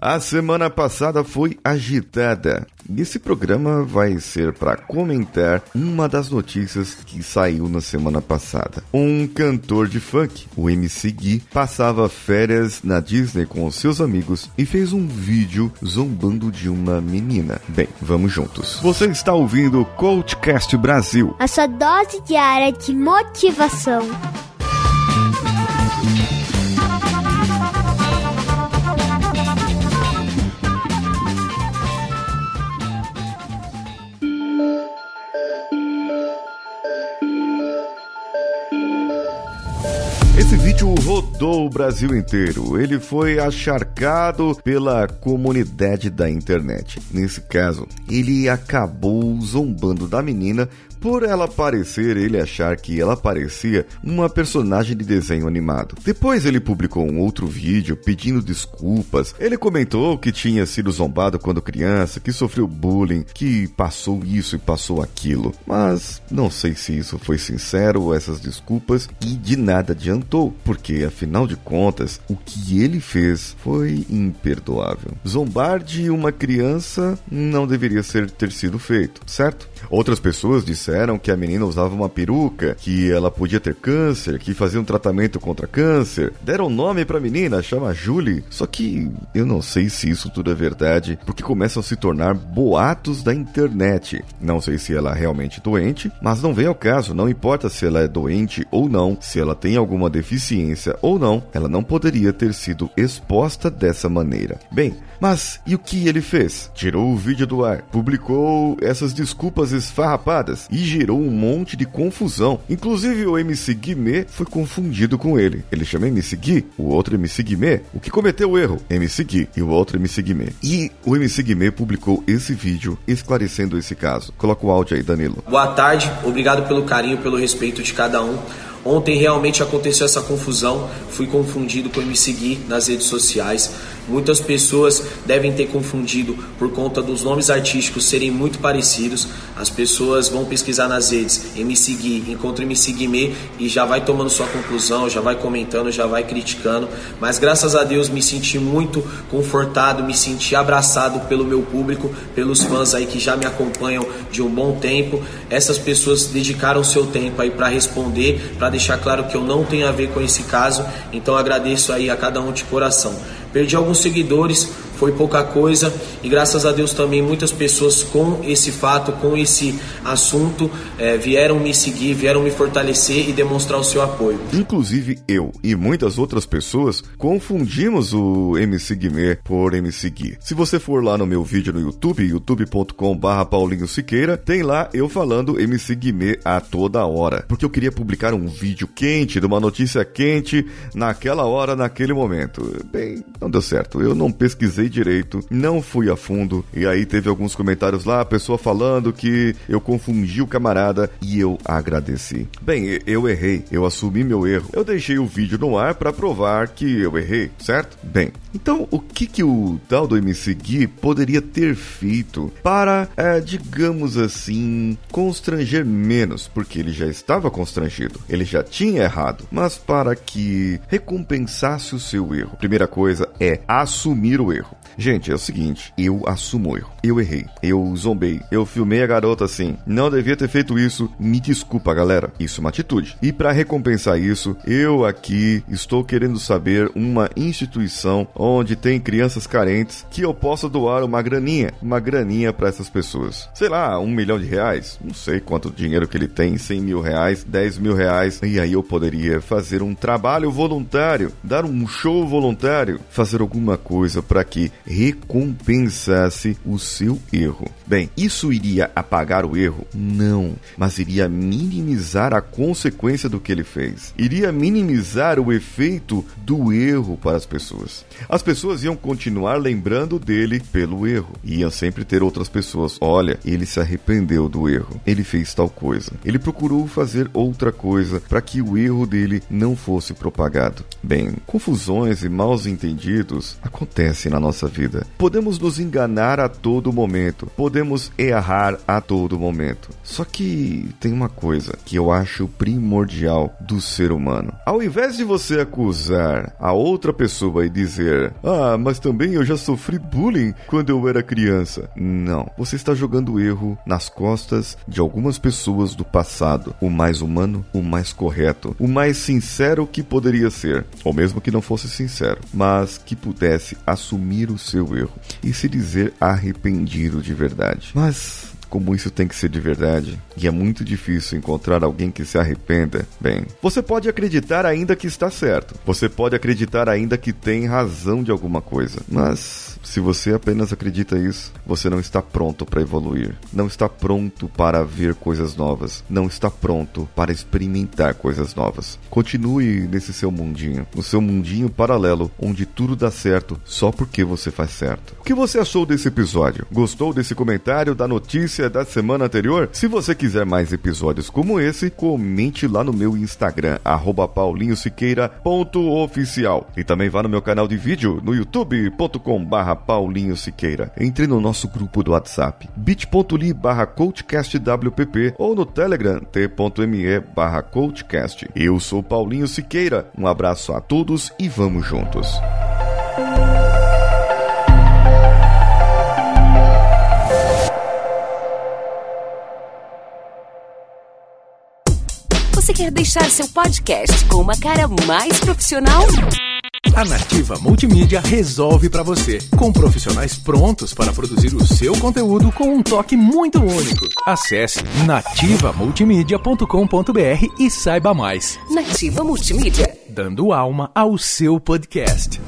A semana passada foi agitada. Esse programa vai ser para comentar uma das notícias que saiu na semana passada. Um cantor de funk, o MC Gui, passava férias na Disney com seus amigos e fez um vídeo zombando de uma menina. Bem, vamos juntos. Você está ouvindo o Coachcast Brasil. A sua dose diária de motivação. Esse vídeo rodou o Brasil inteiro. Ele foi acharcado pela comunidade da internet. Nesse caso, ele acabou zombando da menina por ela parecer, ele achar que ela parecia uma personagem de desenho animado. Depois ele publicou um outro vídeo pedindo desculpas. Ele comentou que tinha sido zombado quando criança, que sofreu bullying, que passou isso e passou aquilo. Mas não sei se isso foi sincero, essas desculpas, e de nada adiantou, porque afinal de contas, o que ele fez foi imperdoável. Zombar de uma criança não deveria ser, ter sido feito, certo? Outras pessoas disseram que a menina usava uma peruca, que ela podia ter câncer, que fazia um tratamento contra câncer. Deram nome pra menina, chama Julie. Só que eu não sei se isso tudo é verdade, porque começam a se tornar boatos da internet. Não sei se ela é realmente doente, mas não vem ao caso, não importa se ela é doente ou não, se ela tem alguma deficiência ou não, ela não poderia ter sido exposta dessa maneira. Bem, mas e o que ele fez? Tirou o vídeo do ar, publicou essas desculpas esfarrapadas e gerou um monte de confusão. Inclusive o MC Guimê foi confundido com ele. Ele chama MC Gui, o outro MC Guimê. O que cometeu o erro? MC Gui e o outro MC Guimê. E o MC Guimê publicou esse vídeo esclarecendo esse caso. Coloca o áudio aí, Danilo. Boa tarde, obrigado pelo carinho, pelo respeito de cada um. Ontem realmente aconteceu essa confusão, fui confundido com me seguir nas redes sociais. Muitas pessoas devem ter confundido por conta dos nomes artísticos serem muito parecidos. As pessoas vão pesquisar nas redes me seguir, encontra me seguir e já vai tomando sua conclusão, já vai comentando, já vai criticando. Mas graças a Deus me senti muito confortado, me senti abraçado pelo meu público, pelos fãs aí que já me acompanham de um bom tempo. Essas pessoas dedicaram seu tempo aí para responder, para deixar claro que eu não tenho a ver com esse caso. Então agradeço aí a cada um de coração. Perdi alguns seguidores, foi pouca coisa e graças a Deus também muitas pessoas com esse fato, com esse assunto, é, vieram me seguir, vieram me fortalecer e demonstrar o seu apoio. Inclusive eu e muitas outras pessoas confundimos o MC Guimê por MC Gui. Se você for lá no meu vídeo no YouTube, youtube.com/barra Paulinho Siqueira, tem lá eu falando MC Guimê a toda hora, porque eu queria publicar um vídeo quente, de uma notícia quente, naquela hora, naquele momento. Bem, não deu certo. Eu não pesquisei direito, não fui a fundo, e aí teve alguns comentários lá, a pessoa falando que eu confundi o camarada e eu agradeci. Bem, eu errei, eu assumi meu erro. Eu deixei o vídeo no ar para provar que eu errei, certo? Bem, então o que que o tal do MC Gui poderia ter feito para, é, digamos assim, constranger menos, porque ele já estava constrangido, ele já tinha errado, mas para que recompensasse o seu erro. Primeira coisa é assumir o erro. Gente, é o seguinte, eu assumo o erro. Eu errei. Eu zombei. Eu filmei a garota assim. Não devia ter feito isso. Me desculpa, galera. Isso é uma atitude. E para recompensar isso, eu aqui estou querendo saber uma instituição onde tem crianças carentes que eu possa doar uma graninha. Uma graninha para essas pessoas. Sei lá, um milhão de reais. Não sei quanto dinheiro que ele tem. 100 mil reais, 10 mil reais. E aí eu poderia fazer um trabalho voluntário. Dar um show voluntário. Fazer alguma coisa para que recompensasse o seu erro. Bem, isso iria apagar o erro? Não, mas iria minimizar a consequência do que ele fez. Iria minimizar o efeito do erro para as pessoas. As pessoas iam continuar lembrando dele pelo erro. Iam sempre ter outras pessoas. Olha, ele se arrependeu do erro. Ele fez tal coisa. Ele procurou fazer outra coisa para que o erro dele não fosse propagado. Bem, confusões e maus entendidos acontecem na nossa vida. Podemos nos enganar a todo momento, podemos errar a todo momento. Só que tem uma coisa que eu acho primordial do ser humano. Ao invés de você acusar a outra pessoa e dizer Ah, mas também eu já sofri bullying quando eu era criança. Não, você está jogando erro nas costas de algumas pessoas do passado. O mais humano, o mais correto, o mais sincero que poderia ser, ou mesmo que não fosse sincero, mas que pudesse assumir o seu erro e se dizer arrependido de verdade. Mas como isso tem que ser de verdade, e é muito difícil encontrar alguém que se arrependa, bem, você pode acreditar ainda que está certo, você pode acreditar ainda que tem razão de alguma coisa, mas se você apenas acredita isso, você não está pronto para evoluir, não está pronto para ver coisas novas, não está pronto para experimentar coisas novas. Continue nesse seu mundinho, no seu mundinho paralelo, onde tudo dá certo só porque você faz certo. O que você achou desse episódio? Gostou desse comentário da notícia da semana anterior? Se você quiser mais episódios como esse, comente lá no meu Instagram, paulinhosiqueira.oficial. E também vá no meu canal de vídeo no youtube.com barra. Entre no nosso grupo do WhatsApp, bit.ly barra coachcastwpp ou no Telegram, t.me barra coachcast. Eu sou Paulinho Siqueira, um abraço a todos e vamos juntos. Quer deixar seu podcast com uma cara mais profissional? A Nativa Multimídia resolve para você, com profissionais prontos para produzir o seu conteúdo com um toque muito único. Acesse nativamultimídia.com.br e saiba mais. Nativa Multimídia. Dando alma ao seu podcast.